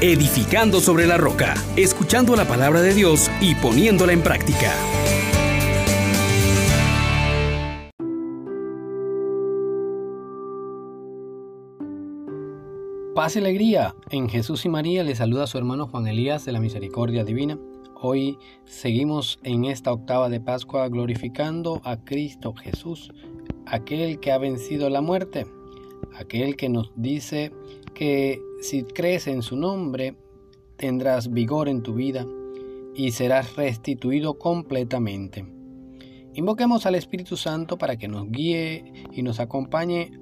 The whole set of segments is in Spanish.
edificando sobre la roca, escuchando la palabra de Dios y poniéndola en práctica. Paz y alegría. En Jesús y María le saluda a su hermano Juan Elías de la Misericordia Divina. Hoy seguimos en esta octava de Pascua glorificando a Cristo Jesús, aquel que ha vencido la muerte, aquel que nos dice que si crees en su nombre tendrás vigor en tu vida y serás restituido completamente. Invoquemos al Espíritu Santo para que nos guíe y nos acompañe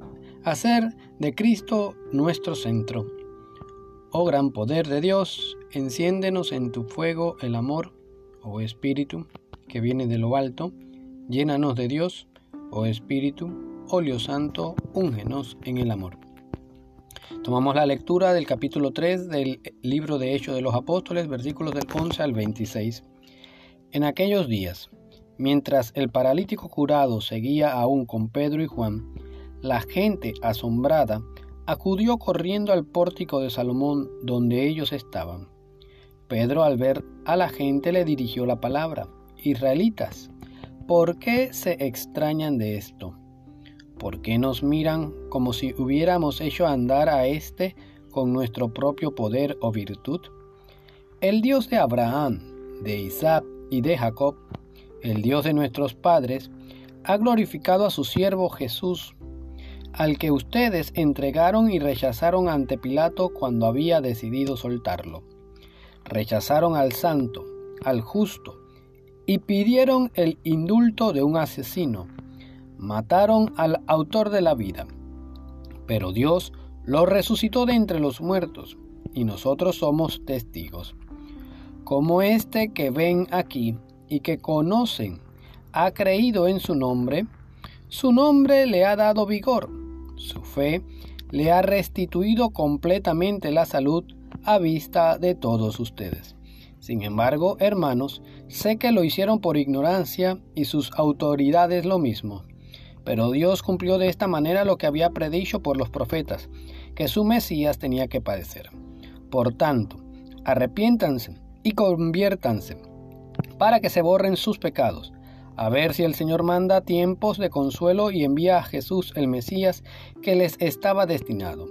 a ser de Cristo nuestro centro. Oh gran poder de Dios, enciéndenos en tu fuego el amor, oh Espíritu, que viene de lo alto, llénanos de Dios, oh Espíritu, óleo santo, úngenos en el amor. Tomamos la lectura del capítulo 3 del libro de Hechos de los Apóstoles, versículos del 11 al 26. En aquellos días, mientras el paralítico curado seguía aún con Pedro y Juan, la gente asombrada acudió corriendo al pórtico de Salomón donde ellos estaban. Pedro al ver a la gente le dirigió la palabra, Israelitas, ¿por qué se extrañan de esto? ¿Por qué nos miran como si hubiéramos hecho andar a éste con nuestro propio poder o virtud? El Dios de Abraham, de Isaac y de Jacob, el Dios de nuestros padres, ha glorificado a su siervo Jesús, al que ustedes entregaron y rechazaron ante Pilato cuando había decidido soltarlo. Rechazaron al santo, al justo, y pidieron el indulto de un asesino. Mataron al autor de la vida. Pero Dios lo resucitó de entre los muertos, y nosotros somos testigos. Como este que ven aquí y que conocen, ha creído en su nombre, su nombre le ha dado vigor su fe le ha restituido completamente la salud a vista de todos ustedes. Sin embargo, hermanos, sé que lo hicieron por ignorancia y sus autoridades lo mismo. Pero Dios cumplió de esta manera lo que había predicho por los profetas, que su Mesías tenía que padecer. Por tanto, arrepiéntanse y conviértanse, para que se borren sus pecados, a ver si el Señor manda tiempos de consuelo y envía a Jesús el Mesías que les estaba destinado,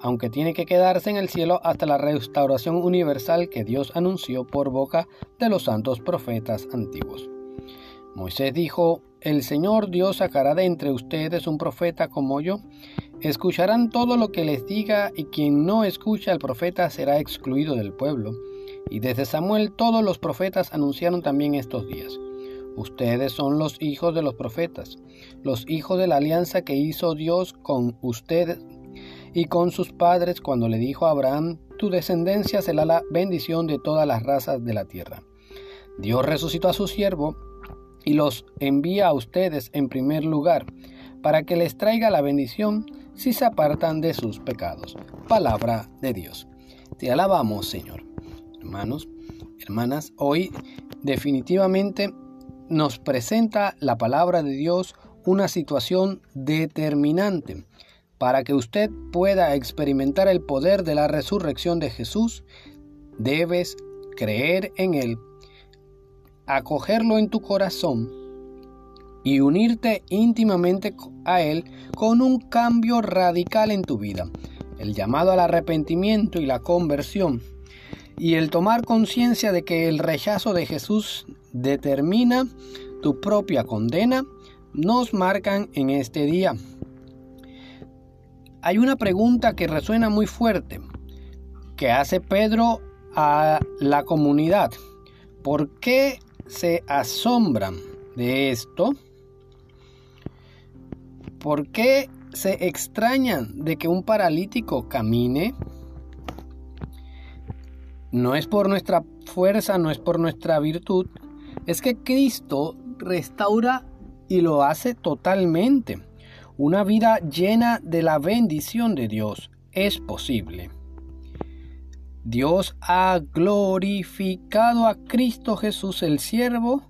aunque tiene que quedarse en el cielo hasta la restauración universal que Dios anunció por boca de los santos profetas antiguos. Moisés dijo, El Señor Dios sacará de entre ustedes un profeta como yo. Escucharán todo lo que les diga y quien no escucha al profeta será excluido del pueblo. Y desde Samuel todos los profetas anunciaron también estos días. Ustedes son los hijos de los profetas, los hijos de la alianza que hizo Dios con ustedes y con sus padres cuando le dijo a Abraham, tu descendencia será la bendición de todas las razas de la tierra. Dios resucitó a su siervo y los envía a ustedes en primer lugar, para que les traiga la bendición si se apartan de sus pecados. Palabra de Dios. Te alabamos, Señor. Hermanos, hermanas, hoy definitivamente nos presenta la palabra de Dios una situación determinante para que usted pueda experimentar el poder de la resurrección de Jesús, debes creer en Él, acogerlo en tu corazón y unirte íntimamente a Él con un cambio radical en tu vida. El llamado al arrepentimiento y la conversión y el tomar conciencia de que el rechazo de Jesús determina tu propia condena nos marcan en este día. Hay una pregunta que resuena muy fuerte que hace Pedro a la comunidad. ¿Por qué se asombran de esto? ¿Por qué se extrañan de que un paralítico camine? no es por nuestra fuerza, no es por nuestra virtud, es que Cristo restaura y lo hace totalmente. Una vida llena de la bendición de Dios es posible. Dios ha glorificado a Cristo Jesús el siervo,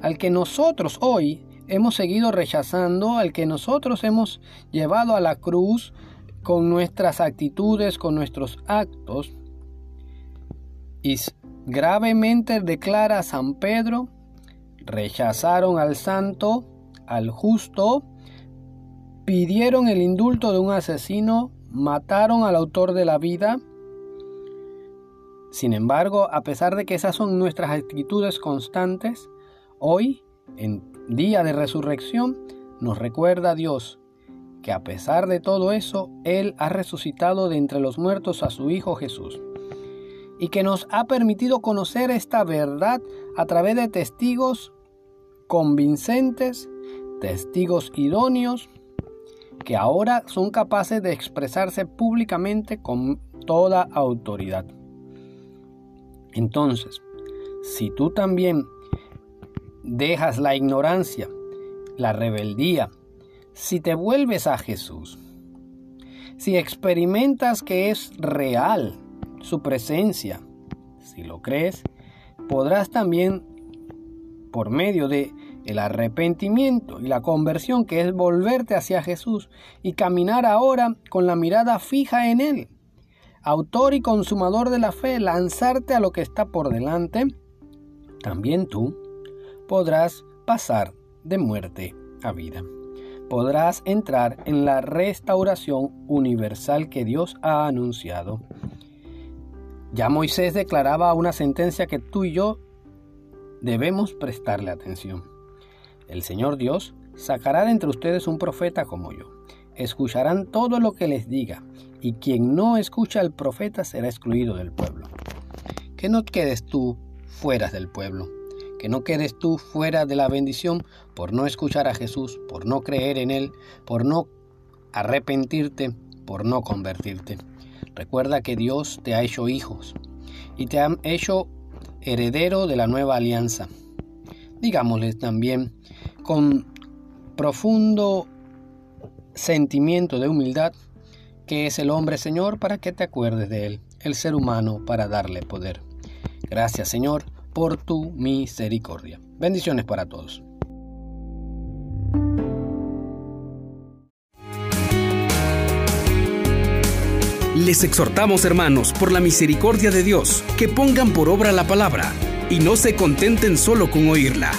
al que nosotros hoy hemos seguido rechazando, al que nosotros hemos llevado a la cruz con nuestras actitudes, con nuestros actos, Y gravemente declara San Pedro, rechazaron al santo, al justo, pidieron el indulto de un asesino, mataron al autor de la vida. Sin embargo, a pesar de que esas son nuestras actitudes constantes, hoy, en día de resurrección, nos recuerda Dios que a pesar de todo eso, Él ha resucitado de entre los muertos a su Hijo Jesús y que nos ha permitido conocer esta verdad a través de testigos convincentes, testigos idóneos, que ahora son capaces de expresarse públicamente con toda autoridad. Entonces, si tú también dejas la ignorancia, la rebeldía, si te vuelves a Jesús, si experimentas que es real su presencia, si lo crees, podrás también por medio de el arrepentimiento y la conversión que es volverte hacia Jesús y caminar ahora con la mirada fija en Él. Autor y consumador de la fe, lanzarte a lo que está por delante, también tú podrás pasar de muerte a vida. Podrás entrar en la restauración universal que Dios ha anunciado. Ya Moisés declaraba una sentencia que tú y yo debemos prestarle atención. El Señor Dios sacará de entre ustedes un profeta como yo. Escucharán todo lo que les diga, y quien no escucha al profeta será excluido del pueblo. Que no quedes tú fuera del pueblo, que no quedes tú fuera de la bendición por no escuchar a Jesús, por no creer en Él, por no arrepentirte, por no convertirte. Recuerda que Dios te ha hecho hijos y te ha hecho heredero de la nueva alianza. Digámosles también con profundo sentimiento de humildad, que es el hombre Señor para que te acuerdes de él, el ser humano para darle poder. Gracias Señor por tu misericordia. Bendiciones para todos. Les exhortamos, hermanos, por la misericordia de Dios, que pongan por obra la palabra y no se contenten solo con oírla.